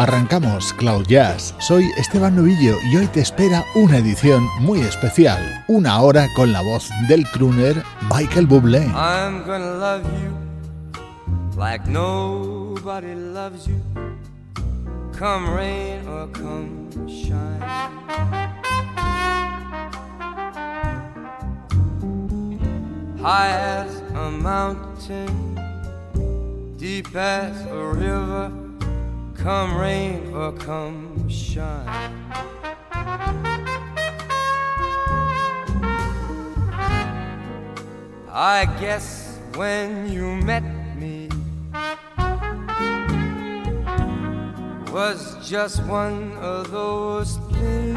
Arrancamos Cloud Jazz. Soy Esteban Novillo y hoy te espera una edición muy especial. Una hora con la voz del crooner Michael Bublé. I'm gonna love you like nobody loves you. Come rain or come shine. High as a mountain, deep as a river. Come rain or come shine. I guess when you met me was just one of those things.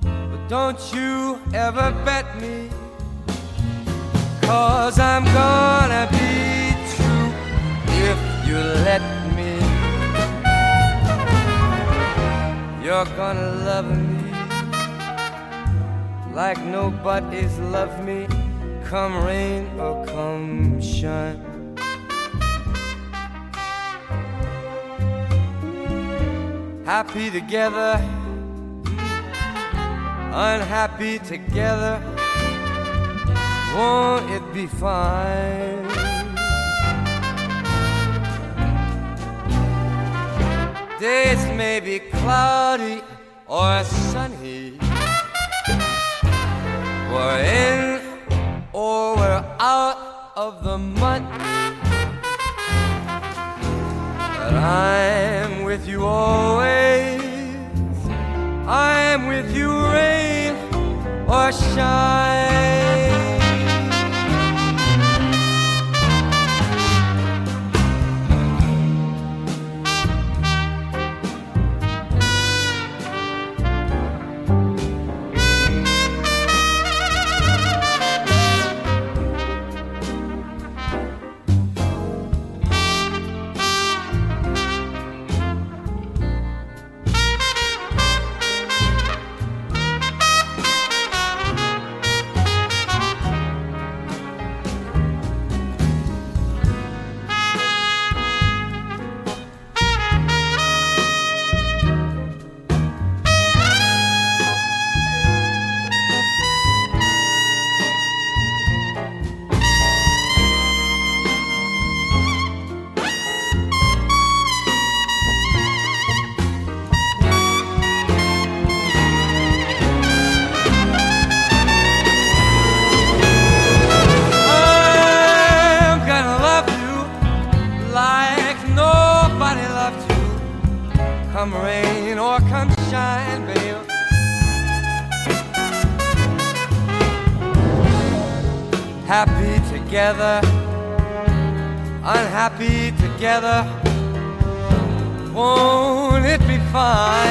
But don't you ever bet me, cause I'm gonna be you let me. You're gonna love me like nobody's loved me, come rain or come shine. Happy together, unhappy together, won't it be fine? Days may be cloudy or sunny. We're in or we're out of the money. But I'm with you always. I'm with you, rain or shine. Unhappy together. Won't it be fine?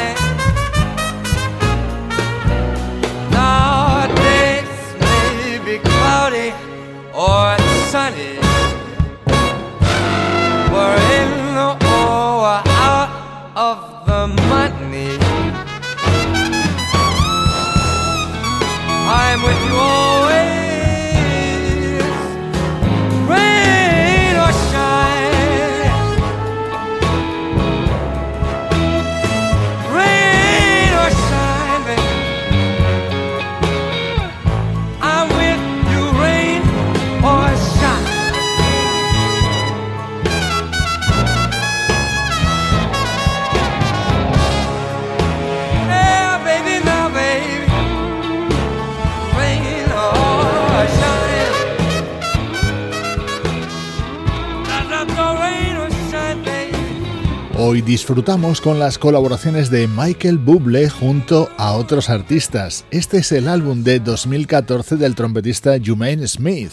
Disfrutamos con las colaboraciones de Michael Bublé junto a otros artistas. Este es el álbum de 2014 del trompetista Jumaine Smith,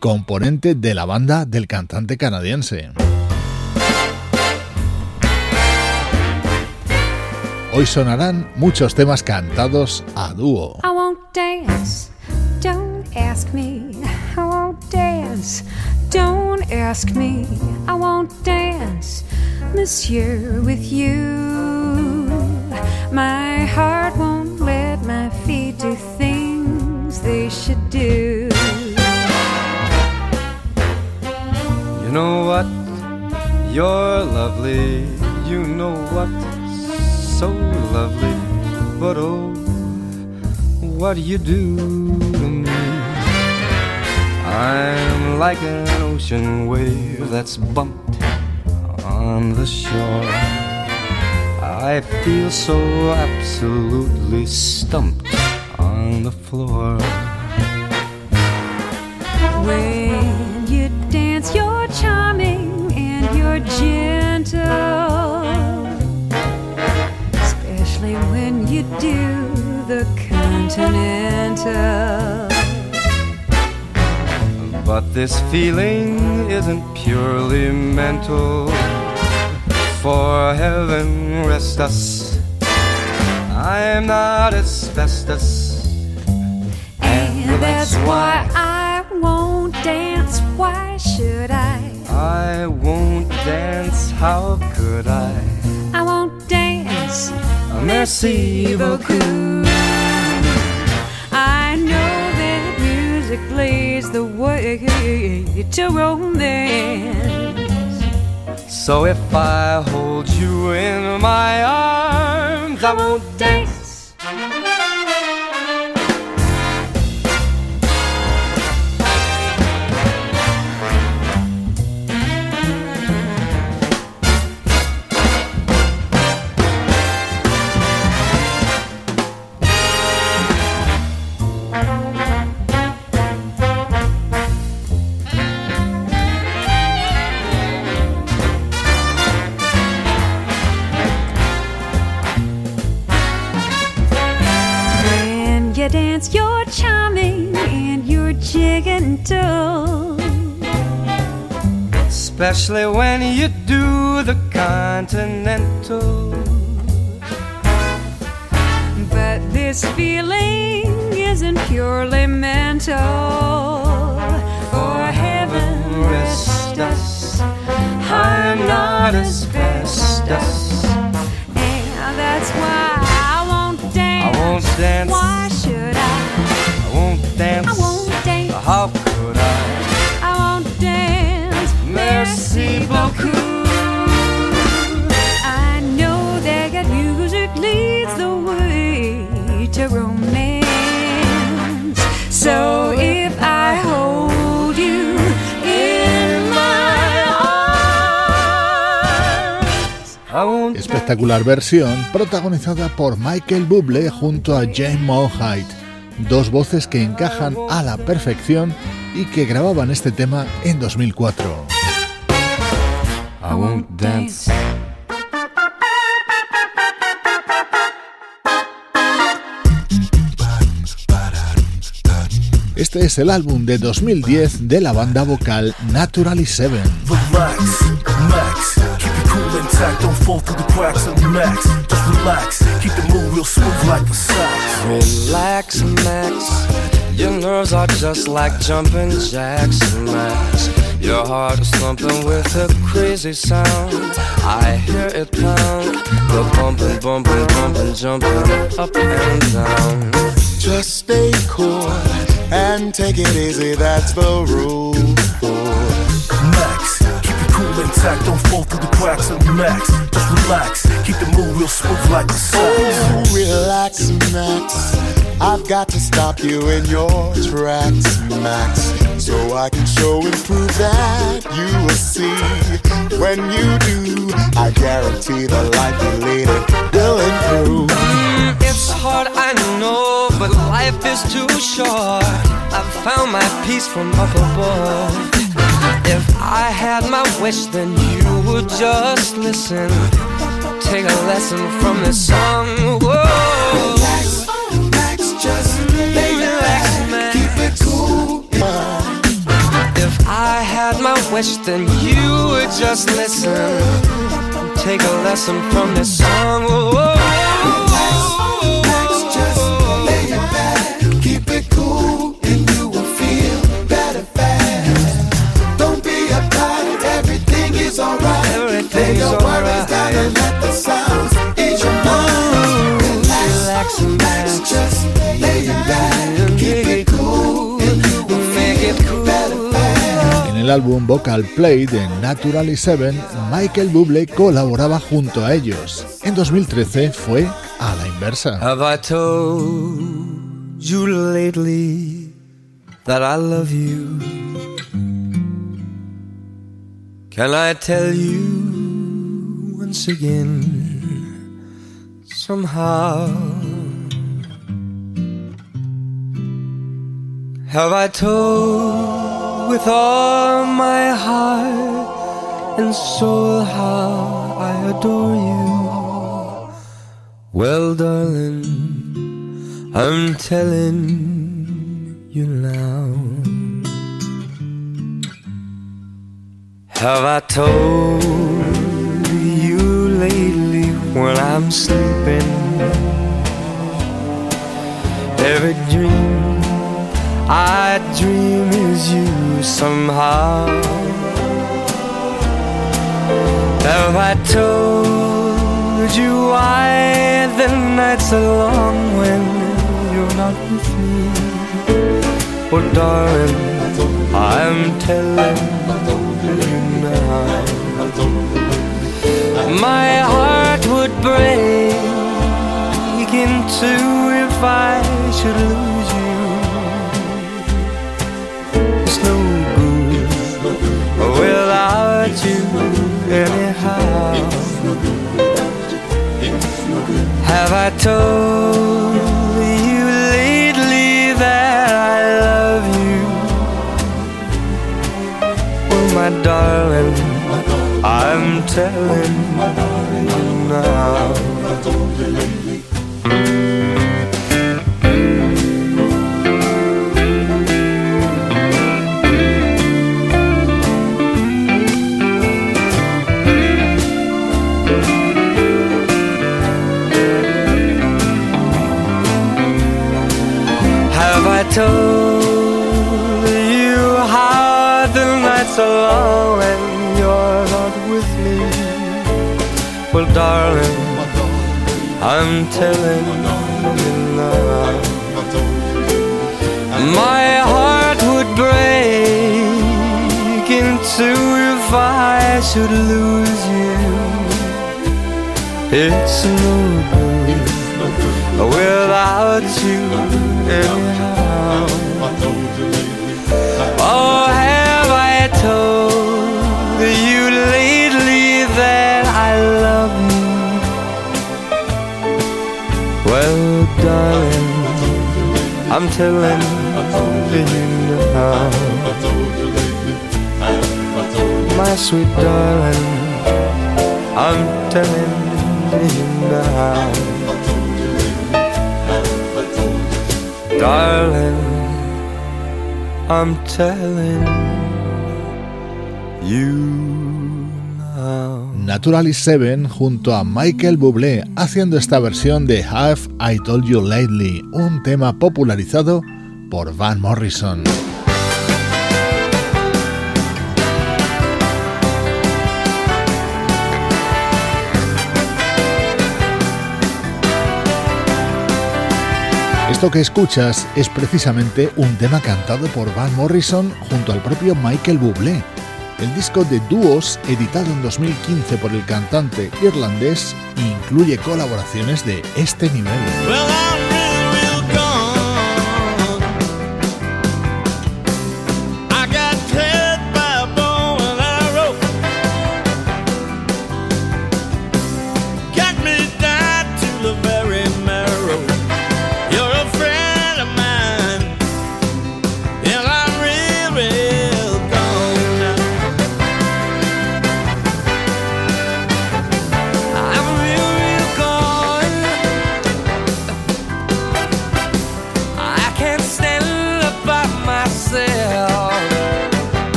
componente de la banda del cantante canadiense. Hoy sonarán muchos temas cantados a dúo. ask me, I won't dance. Don't ask me, I won't dance, monsieur, with you. My heart won't let my feet do things they should do. You know what? You're lovely. You know what? So lovely. But oh, what do you do to me? I'm like an ocean wave that's bumped on the shore. I feel so absolutely stumped on the floor. When you dance, you're charming and you're gentle. Especially when you do the continental. But this feeling isn't purely mental. For heaven rest us, I am not asbestos. And that's why I won't dance. Why should I? I won't dance, how could I? I won't dance. Merci beaucoup. I know that music plays the way to romance. So if I hold you in my arms, I won't dance. Especially when you do the continental. But this feeling isn't purely mental. For heaven Rest us. I'm not asbestos. And that's why I won't I dance. won't dance. Why should I? I won't dance. I won't Espectacular versión protagonizada por Michael Bublé junto a Jane Monheit, dos voces que encajan a la perfección y que grababan este tema en 2004. I won't dance. Este es el álbum de 2010 de la banda vocal Naturally Seven. Relax, max. Keep it cool intact, don't fall through the cracks of the max. Just relax, keep the move real smooth like the sax. Relax, Max. Your nerves are just like jumping jacks, Max. Your heart is thumping with a crazy sound. I hear it pound. The bumping, bumping, bumping, jumping up and down. Just stay cool and take it easy, that's the rule. Intact, don't fall through the cracks of the max. Just relax, keep the move real smooth like the sax. Oh, relax, Max. I've got to stop you in your tracks, Max. So I can show and prove that you will see. When you do, I guarantee the life you lead it will improve. Mm, it's hard, I know, but life is too short. I've found my peace from up above. If I had my wish, then you would just listen. Take a lesson from this song. Whoa. Relax, Max, just lay relax, man. Keep it cool. If I had my wish, then you would just listen. Take a lesson from this song. Whoa. En el álbum Vocal Play de Naturally Seven, Michael Bublé colaboraba junto a ellos. En 2013 fue a la inversa. Have I told you lately that I love you? Can I tell you once again? Somehow. Have I told with all my heart and soul how I adore you? Well, darling, I'm telling you now. Have I told when I'm sleeping? Every dream I dream is you somehow. Have I told you why the nights are long when you're not with me? Oh, darling, I'm telling you now. My heart would break in two if I should lose you. It's no good without you anyhow. Have I told you lately that I love you? Well, my darling, I'm telling told Well, darling, I'm telling you now. My heart would break in two if I should lose you. It's no good without you anyhow. I'm telling you now. My sweet darling, I'm telling you now. Darling, I'm telling you. Naturally Seven junto a Michael Bublé haciendo esta versión de Have I Told You Lately, un tema popularizado por Van Morrison. Esto que escuchas es precisamente un tema cantado por Van Morrison junto al propio Michael Bublé. El disco de dúos, editado en 2015 por el cantante irlandés, incluye colaboraciones de este nivel.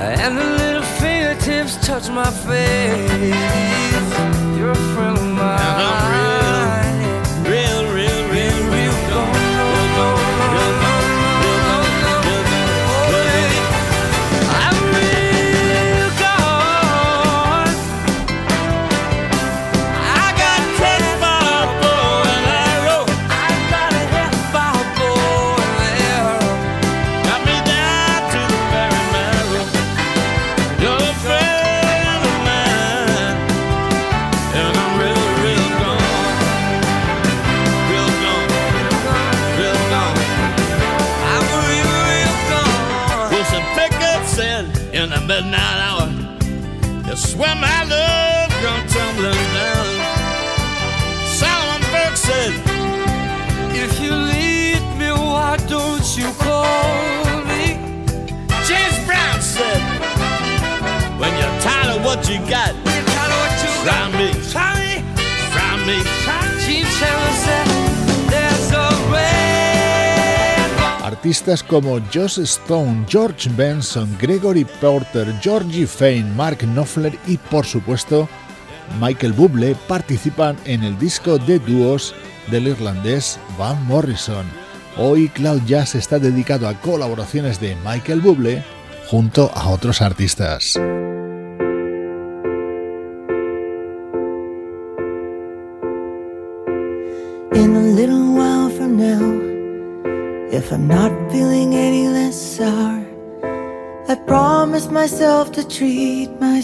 And the little fingertips touch my face. You're a friend of mine. You got, You got what you try got. me, Try me. try me." Gene Taylor said, There's a red ball. Artistas como Joss Stone, George Benson, Gregory Porter, Georgie Fane, Mark Knopfler y por supuesto Michael Bublé participan en el disco de dúos del irlandés Van Morrison. Hoy Cloud Jazz está dedicado a colaboraciones de Michael Bublé junto a otros artistas.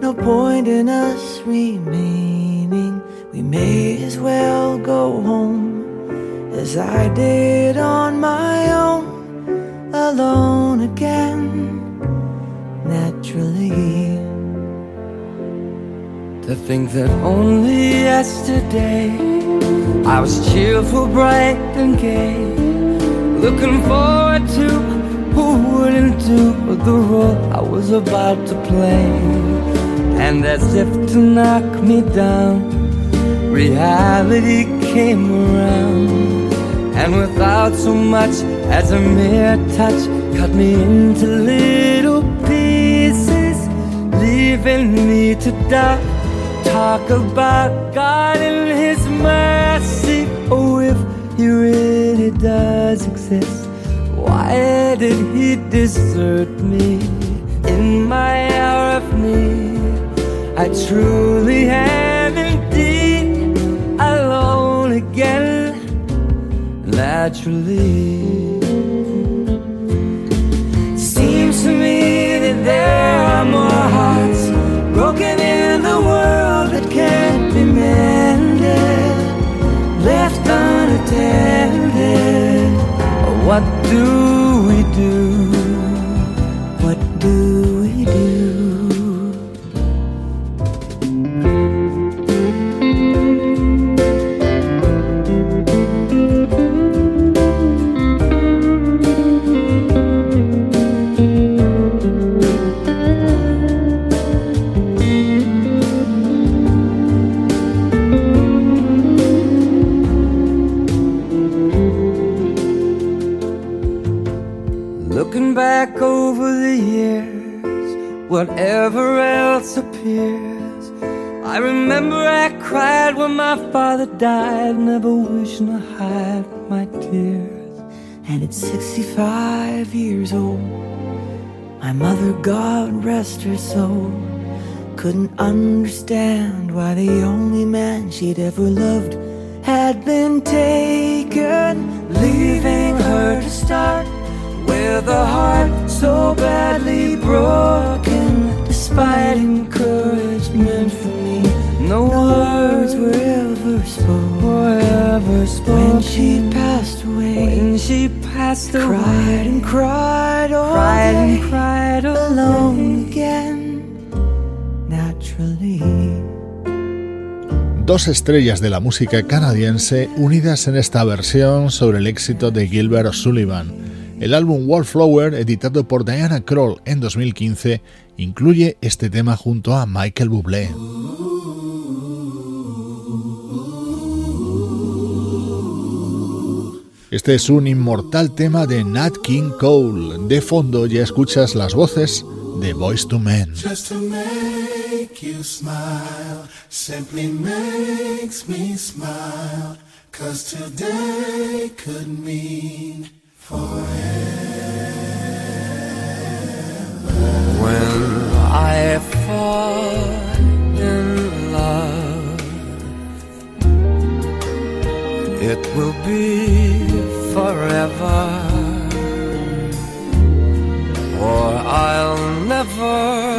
No point in us remaining. We may as well go home as I did on my own, alone again, naturally. To think that only yesterday I was cheerful, bright, and gay, looking forward to who wouldn't do the role I was about to play. And as if to knock me down, reality came around, and without so much as a mere touch, cut me into little pieces, leaving me to die. Talk about God and His mercy. Oh, if He really does exist, why did He desert me in my hour of need? I truly am indeed alone again, naturally. Seems to me that there are more hearts broken in the world that can't be mended, left unattended. What do we do? 65 years old, my mother, God rest her soul, couldn't understand why the only man she'd ever loved had been taken, leaving her to start with a heart so badly broken. Despite encouragement from me, no words were ever spoken. Were ever spoken When she passed away, when she dos estrellas de la música canadiense unidas en esta versión sobre el éxito de Gilbert O'Sullivan. El álbum Wallflower, editado por Diana Kroll en 2015, incluye este tema junto a Michael Bublé. Este es un inmortal tema de Nat King Cole. De fondo ya escuchas las voces de Voice to Men. Just to make you smile simply makes me smile. Cause today could mean forever. When I fall in love, it will be forever. Or I'll never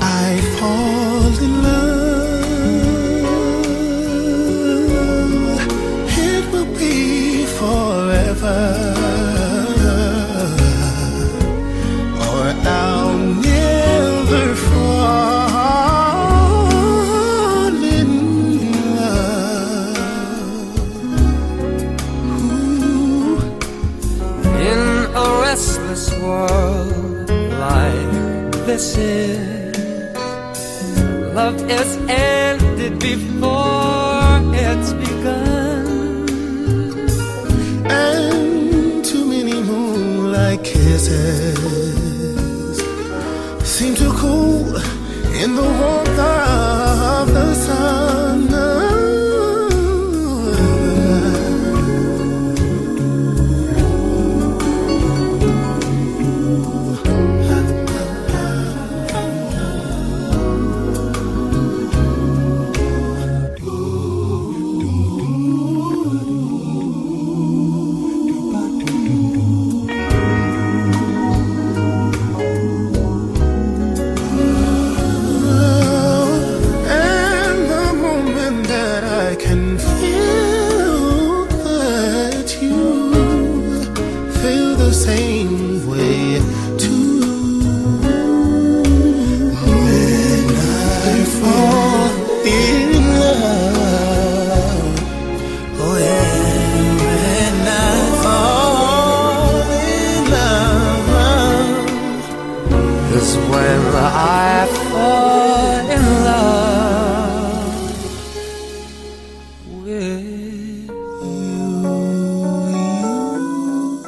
I fall in love, it will be forever. Or I'll never fall in love. Ooh. In a restless world like this is, is ended before it's begun. and too many moonlight kisses seem to cool in the warmth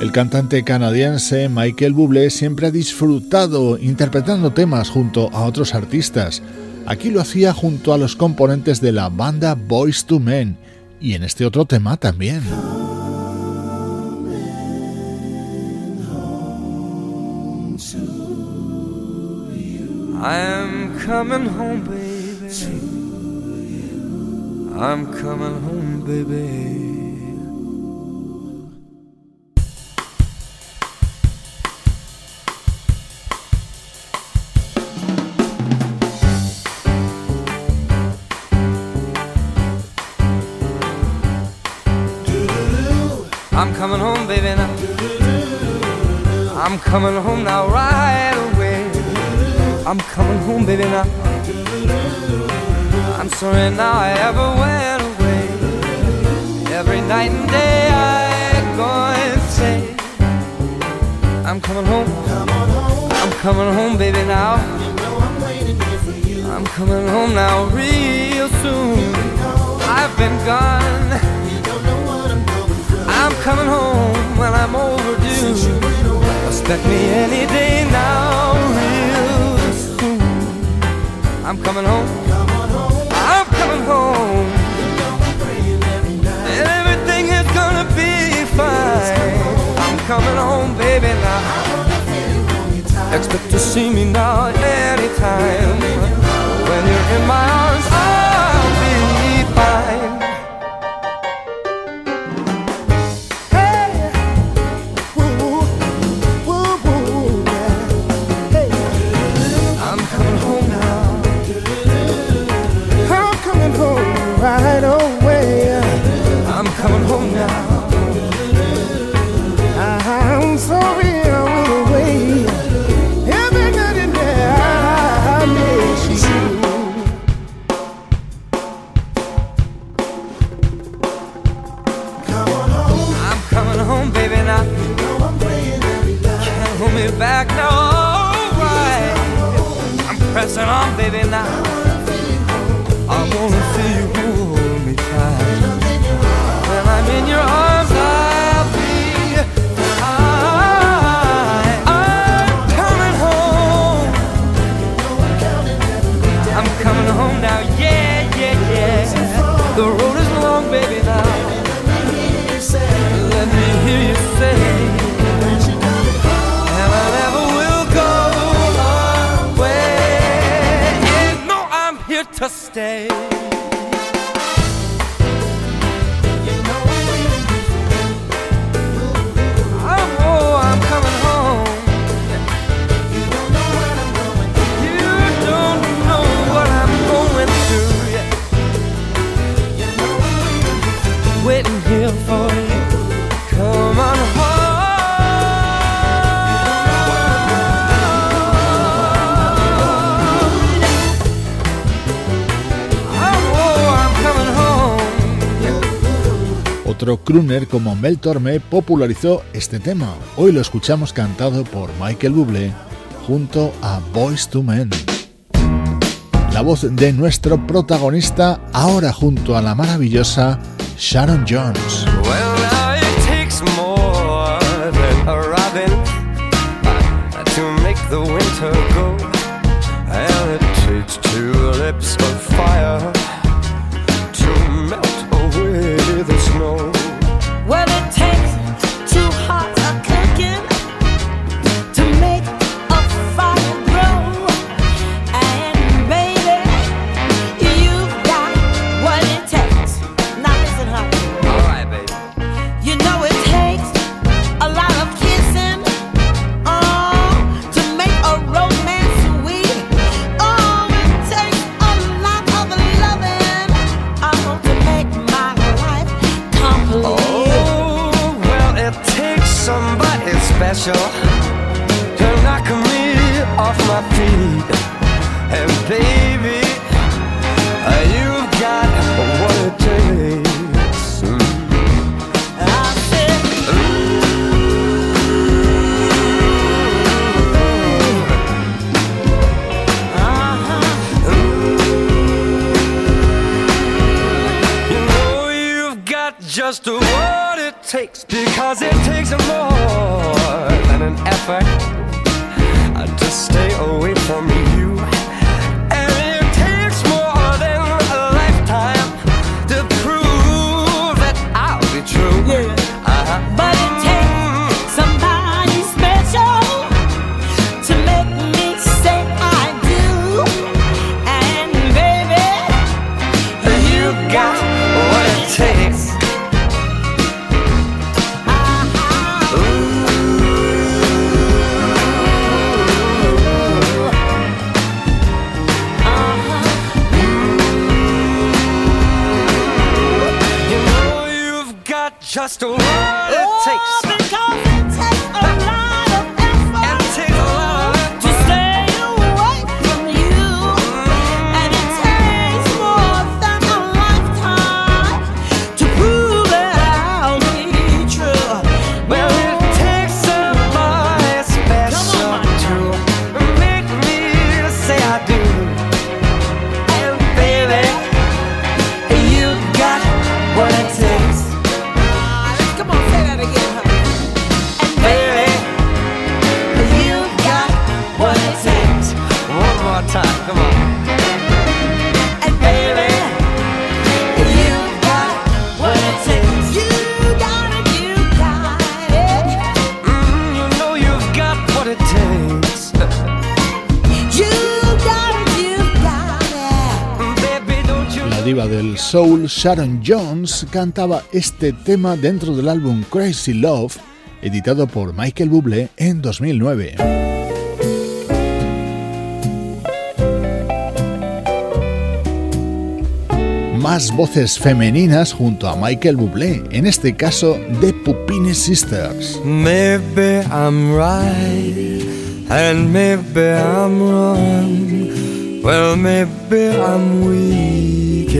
El cantante canadiense Michael Bublé siempre ha disfrutado interpretando temas junto a otros artistas. Aquí lo hacía junto a los componentes de la banda Boys to Men y en este otro tema también. I'm coming home, baby. I'm coming home, baby. I'm coming home now, right away. I'm coming home, baby, now. I'm sorry now I ever went away. Every night and day I go and say, I'm coming home. I'm coming home, baby, now. I'm coming home now, real soon. I've been gone. I'm coming home when I'm overdue. Expect me any day now, real soon. I'm coming home. I'm coming home. And everything is gonna be fine. I'm coming home, baby, now. Expect to see me now anytime. When you're in my arms, oh. crooner como Mel Torme popularizó este tema. Hoy lo escuchamos cantado por Michael Bublé junto a Boys to Men. La voz de nuestro protagonista ahora junto a la maravillosa Sharon Jones. just what it takes. Soul Sharon Jones cantaba este tema dentro del álbum Crazy Love, editado por Michael Bublé en 2009. Más voces femeninas junto a Michael Bublé, en este caso de Pupini Sisters.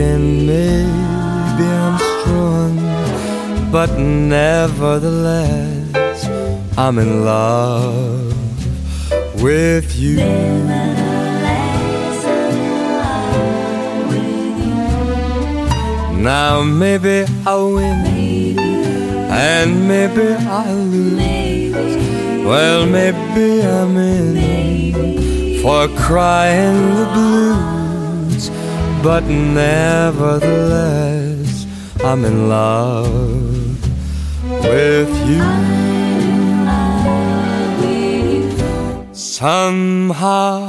And maybe I'm strong, but nevertheless, I'm in love with you. Now maybe I'll win, and maybe I'll lose. Well, maybe I'm in for crying the blues but nevertheless, I'm in love with you. Somehow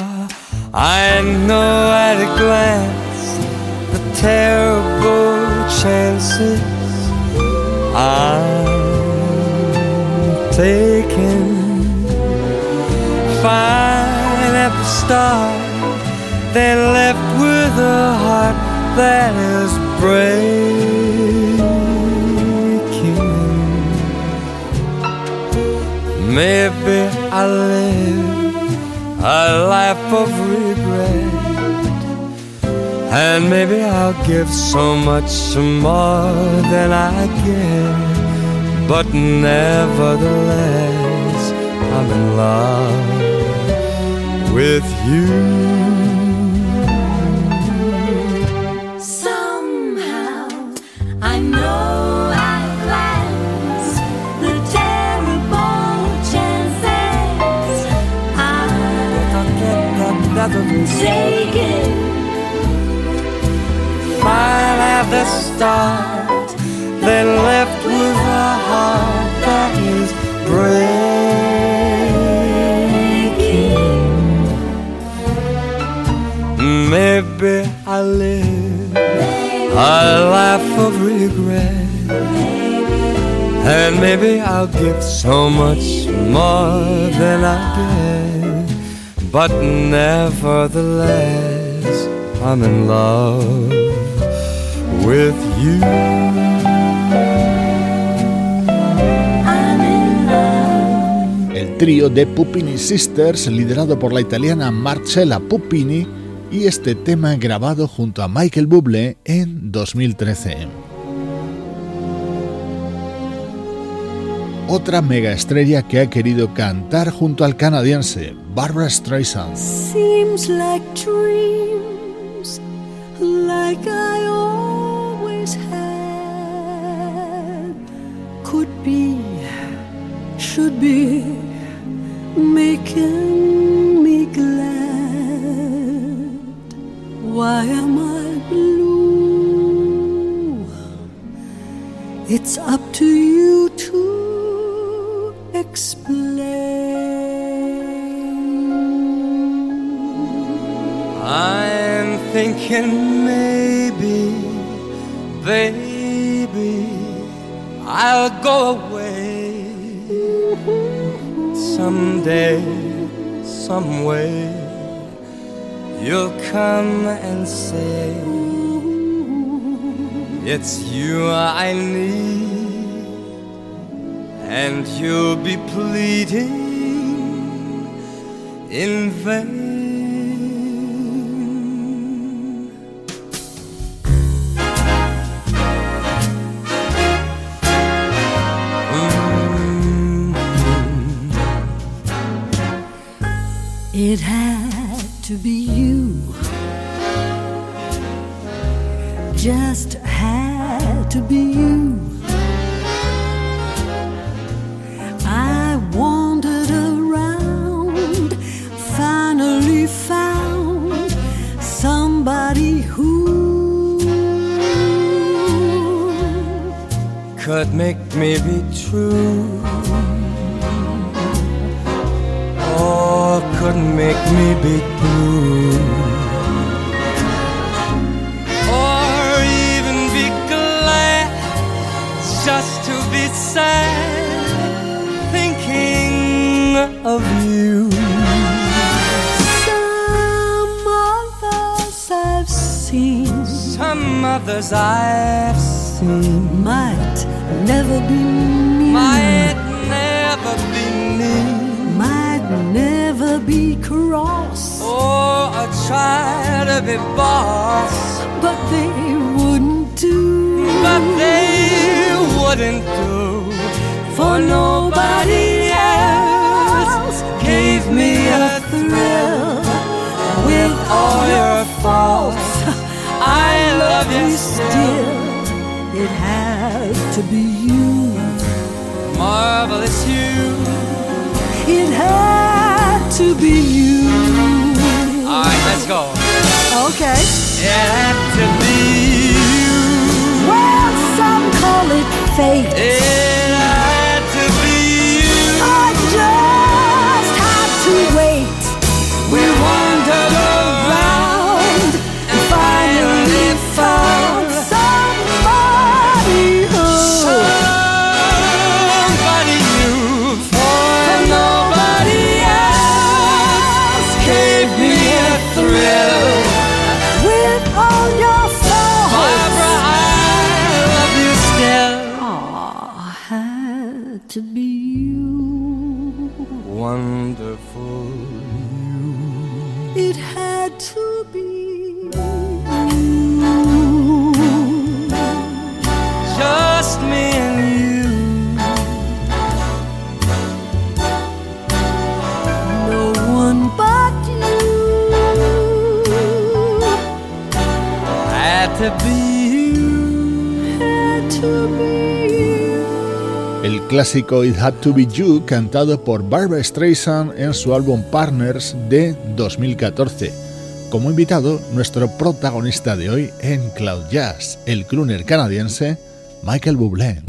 I know at a glance the terrible chances I'm taking. Fine at the start they left with a heart that is breaking. Maybe I live a life of regret, and maybe I'll give so much more than I get. But nevertheless, I'm in love with you. Taken. Fine at the start, then left with a heart that is breaking. Maybe I live a life of regret. And maybe I'll give so much more than I get. But nevertheless, I'm in love with you. El trío de Pupini Sisters, liderado por la italiana Marcella Pupini, y este tema grabado junto a Michael Bublé en 2013. Otra mega estrella que ha querido cantar junto al canadiense Barbara Streisand. Seems like dreams, like I always had, could be, should be, making me glad. Why am I blue? It's up to you thinking maybe, baby, I'll go away someday, some way. You'll come and say, It's you I need and you'll be pleading in vain. Make me be true. Or could make me be blue. Or even be glad just to be sad thinking of you. some others I've seen Some others I've seen might never be me. might never be me. might never be cross, Or I try to be boss. but they wouldn't do. but they wouldn't do for nobody else gave me a thrill with all your faults I love you still to be you. marvelous you It had to be you. all right let's go Okay. it had to be you Well, some call it fate. it clásico It Had to Be You cantado por Barbara Streisand en su álbum Partners de 2014. Como invitado, nuestro protagonista de hoy en Cloud Jazz, el crooner canadiense Michael Bublé.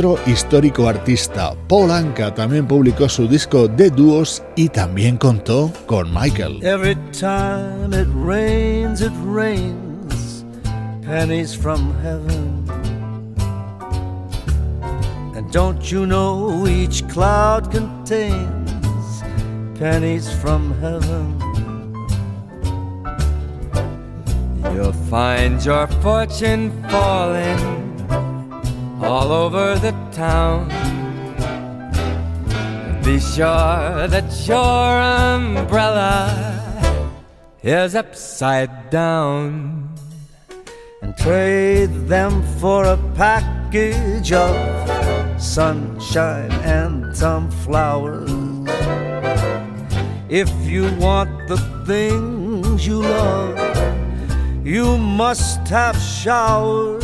Otro histórico artista, Paul Anka, también publicó su disco de dúos y también contó con Michael. Every time it rains, it rains pennies from heaven. And don't you know each cloud contains pennies from heaven? You'll find your fortune falling all over the town. Be sure that your umbrella is upside down. And trade them for a package of sunshine and some flowers. If you want the things you love, you must have showers.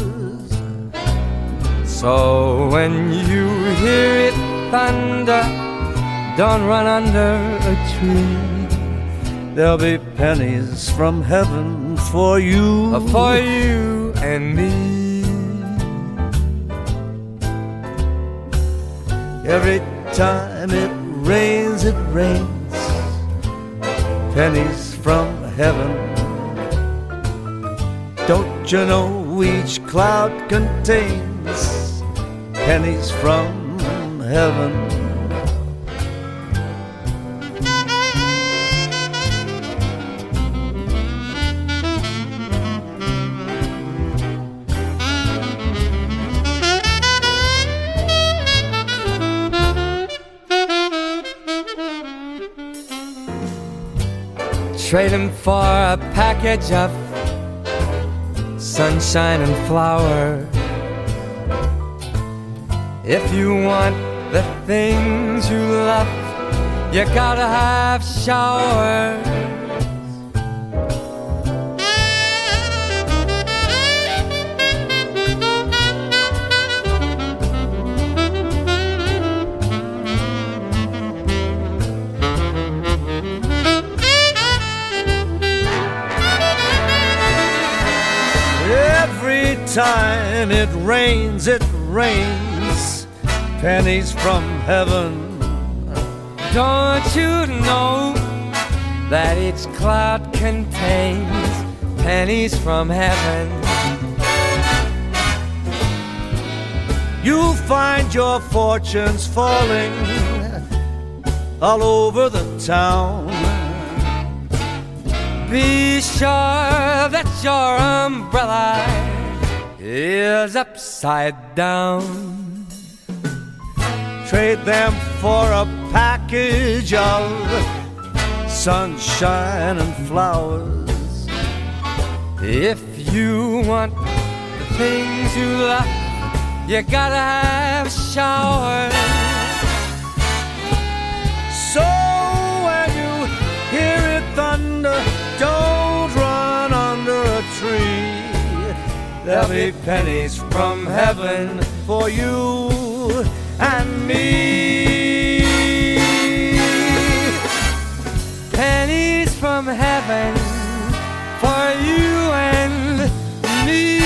So when you hear it thunder, don't run under a tree. There'll be pennies from heaven for you. Uh, for you and me. Every time it rains, it rains pennies from heaven. Don't you know each cloud contains pennies from heaven. Trade him for a package of sunshine and flowers. If you want the things you love, you gotta have showers. Every time it rains, it rains pennies from heaven. Don't you know that each cloud contains pennies from heaven? You'll find your fortunes falling all over the town. Be sure that your umbrella is upside down. Trade them for a package of sunshine and flowers. If you want the things you love, you gotta have showers. So when you hear it thunder, don't run under a tree. There'll be pennies from heaven for you and me. For you and me.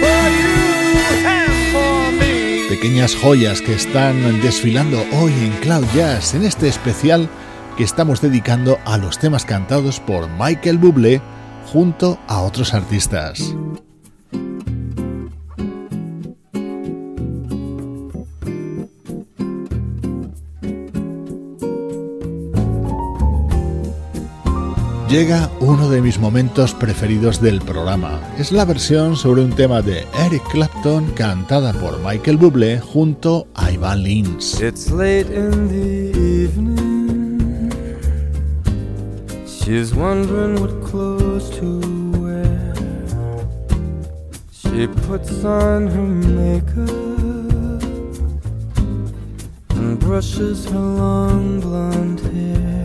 For you and for me. Pequeñas joyas que están desfilando hoy en Cloud Jazz en este especial que estamos dedicando a los temas cantados por Michael Bublé junto a otros artistas. Llega uno de mis momentos preferidos del programa. Es la versión sobre un tema de Eric Clapton cantada por Michael Bublé junto a Ivan Lins. It's late in the evening. She's wondering what clothes to wear. She puts on her makeup and brushes her long blonde hair.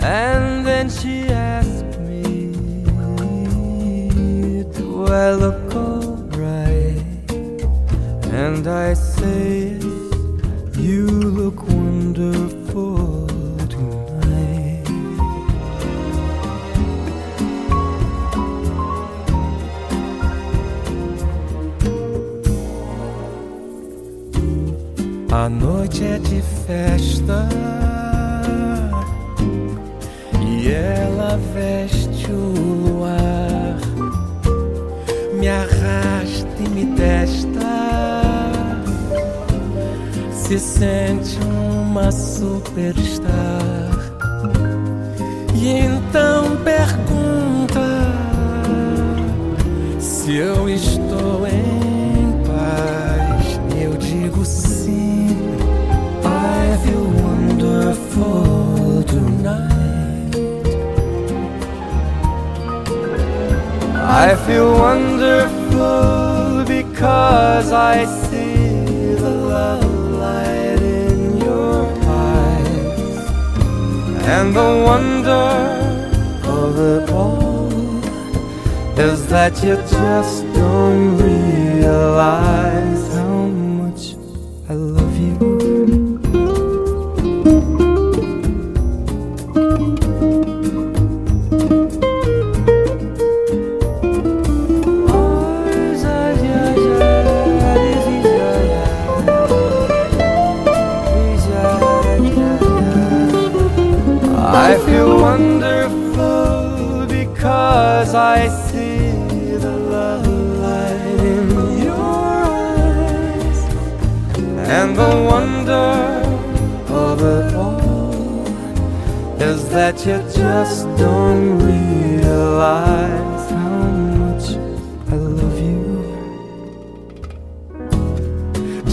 And then she asks me, Do I look alright? And I say, You look wonderful tonight. A noite é de festa ela veste o luar, me arrasta e me testa, se sente uma superstar. E então pergunta se eu estou I feel wonderful because I see the love light in your eyes. And the wonder of it all is that you just don't realize wonderful because I see the love light in your eyes and the wonder of it all is that you just don't realize how much I love you.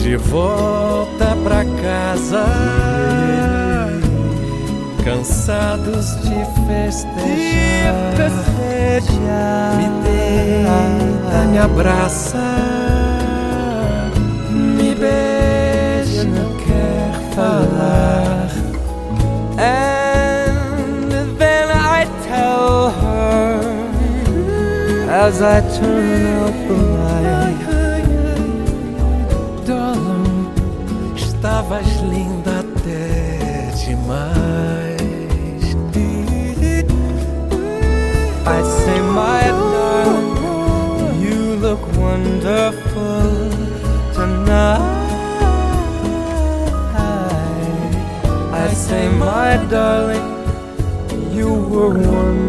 De volta pra casa, cansados de festejar, me deita, me abraça, me beija, não quer falar. And then I tell her as I turn out the light, darling, estavas linda até demais. Say, my darling, you look wonderful tonight. I say, my darling, you were wonderful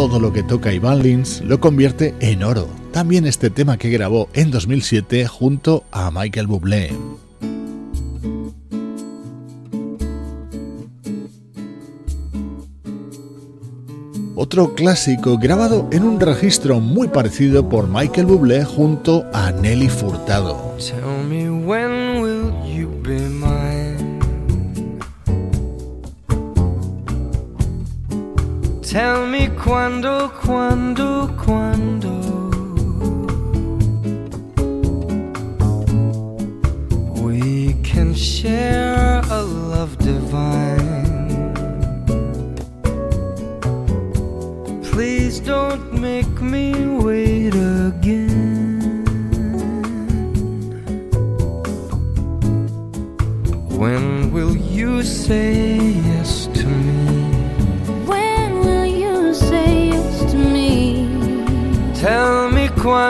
Todo lo que toca Ivan Lins lo convierte en oro. También este tema que grabó en 2007 junto a Michael Bublé. Otro clásico grabado en un registro muy parecido por Michael Bublé junto a Nelly Furtado. Tell me quando, quando, quando. We can share a love divine. Please don't make me wait again. When will you say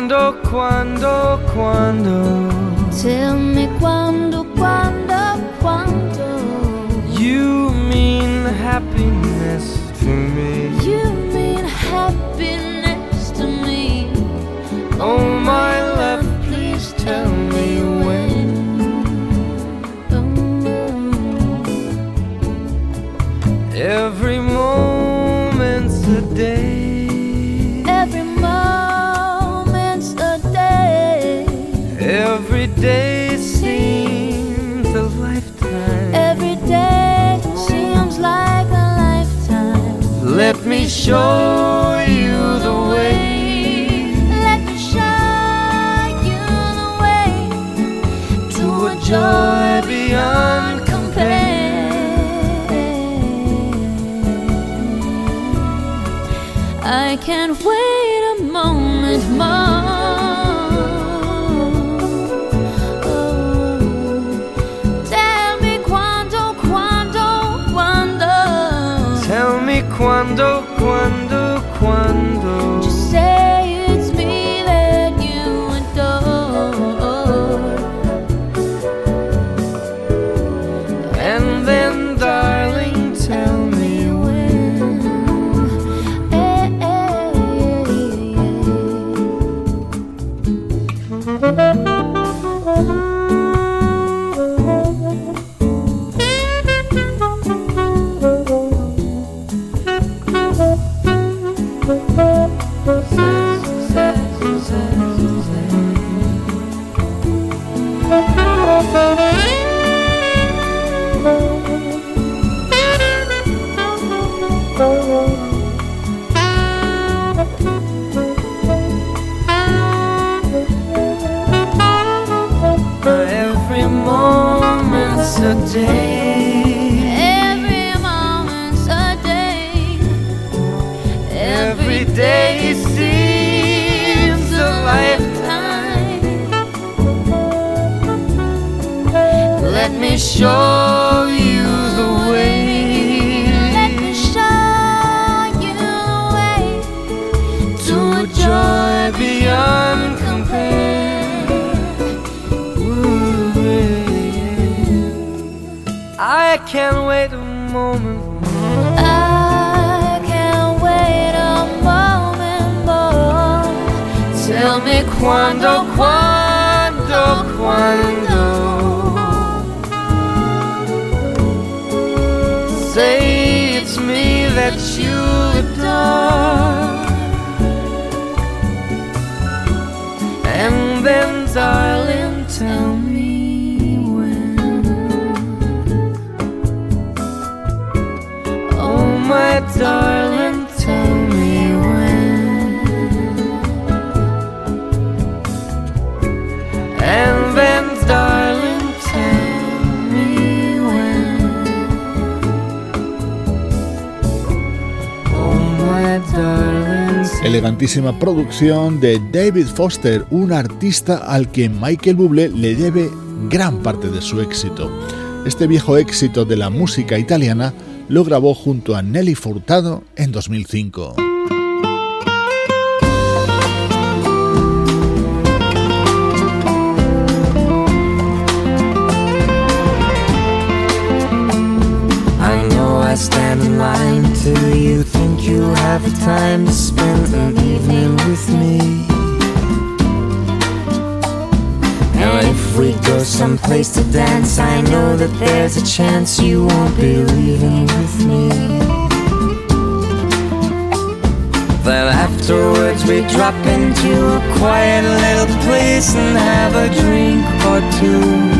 quando, quando, quando. Tell me quando, quando, quando. You mean happiness to me. You mean happiness to me. Oh, my day seems a lifetime. Every day seems like a lifetime. Let me show you the way. Let me show you the way to a joy beyond compare. I can't wait Tell me And then, darling, tell me when. Oh, my darling, Elegantísima producción de David Foster, un artista al que Michael Bublé le debe gran parte de su éxito. Este viejo éxito de la música italiana lo grabó junto a Nelly Furtado en 2005. Have the time to spend an evening with me. And if we go someplace to dance, I know that there's a chance you won't be leaving with me. Then afterwards we drop into a quiet little place and have a drink or two.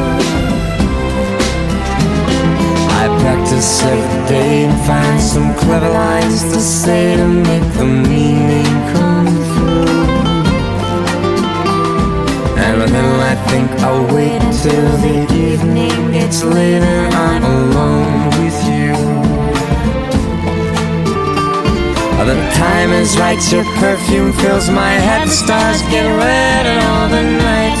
I practice every day and find some clever lines to say to make the meaning come through. And then I think I'll wait till the evening gets late and I'm alone with you. The time is right, your perfume fills my head, the stars get red and all the nights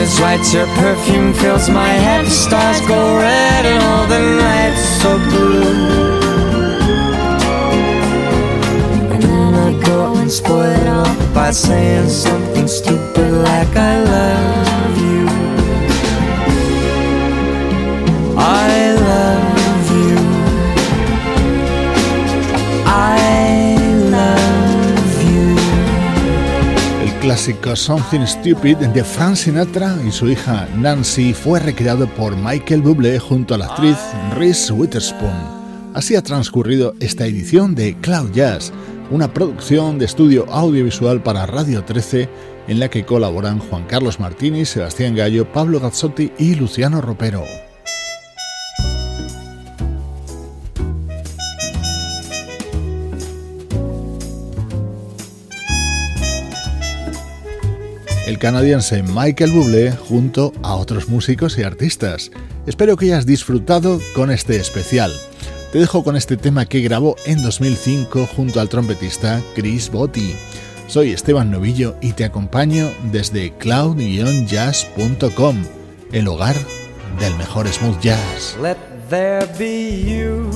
Is right, your perfume fills my head. The stars go red and all the nights so blue. And then I go and spoil it all by saying something stupid like I love clásico Something Stupid de Frank Sinatra y su hija Nancy fue recreado por Michael Bublé junto a la actriz Reese Witherspoon. Así ha transcurrido esta edición de Cloud Jazz, una producción de estudio audiovisual para Radio 13 en la que colaboran Juan Carlos Martini, Sebastián Gallo, Pablo Gazzotti y Luciano Ropero. El canadiense Michael Bublé junto a otros músicos y artistas. Espero que hayas disfrutado con este especial. Te dejo con este tema que grabó en 2005 junto al trompetista Chris Botti. Soy Esteban Novillo y te acompaño desde cloud-jazz.com, el hogar del mejor smooth jazz. Let there be you.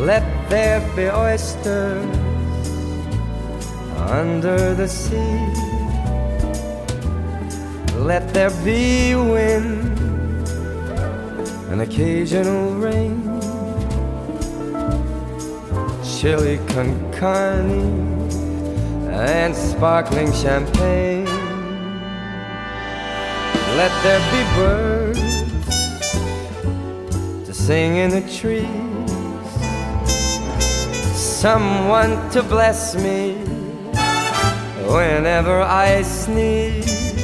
Let there be oysters under the sea. Let there be wind and occasional rain. Chili con carne and sparkling champagne. Let there be birds to sing in the trees. Someone to bless me whenever I sneeze.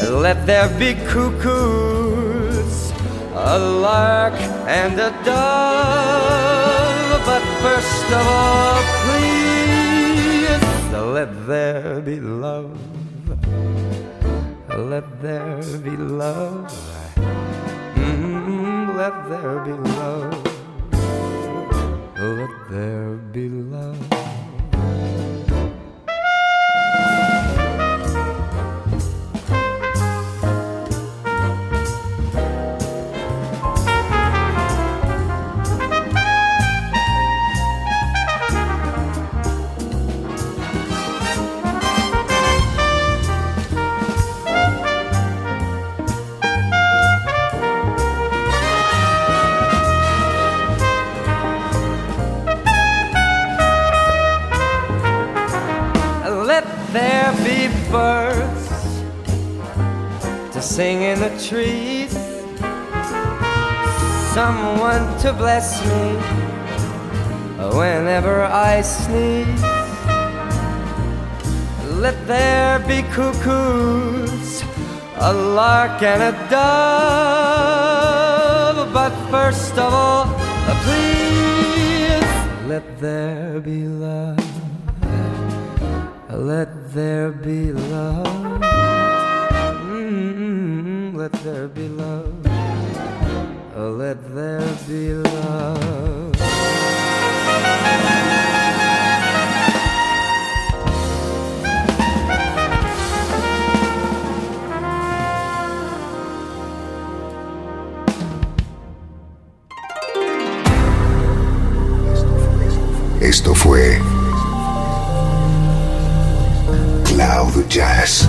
Let there be cuckoos, a lark and a dove. But first of all, please, let there be love. Let there be love. Mm, let there be love. There be love. Someone to bless me whenever I sneeze. Let there be cuckoos, a lark and a dove, but first of all, please let there be love. Let there be love. Mm-hmm. Let there be love. Let there be love. Esto fue Cloud Jazz.